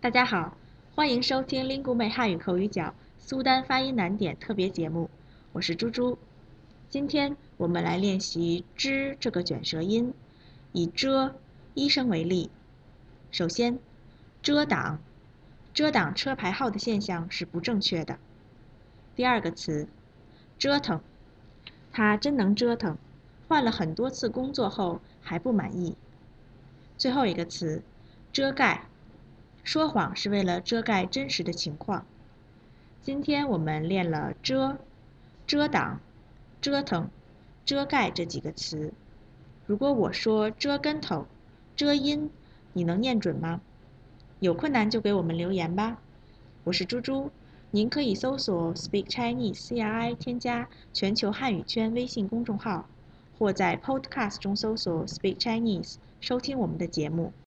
大家好，欢迎收听 Lingu 美汉语口语角苏丹发音难点特别节目，我是猪猪。今天我们来练习“之”这个卷舌音，以“遮”一声为例。首先，遮挡，遮挡车牌号的现象是不正确的。第二个词，折腾，他真能折腾，换了很多次工作后还不满意。最后一个词，遮盖。说谎是为了遮盖真实的情况。今天我们练了遮、遮挡、折腾、遮盖这几个词。如果我说遮跟头、遮阴，你能念准吗？有困难就给我们留言吧。我是猪猪，您可以搜索 Speak Chinese CRI 添加全球汉语圈微信公众号，或在 Podcast 中搜索 Speak Chinese 收听我们的节目。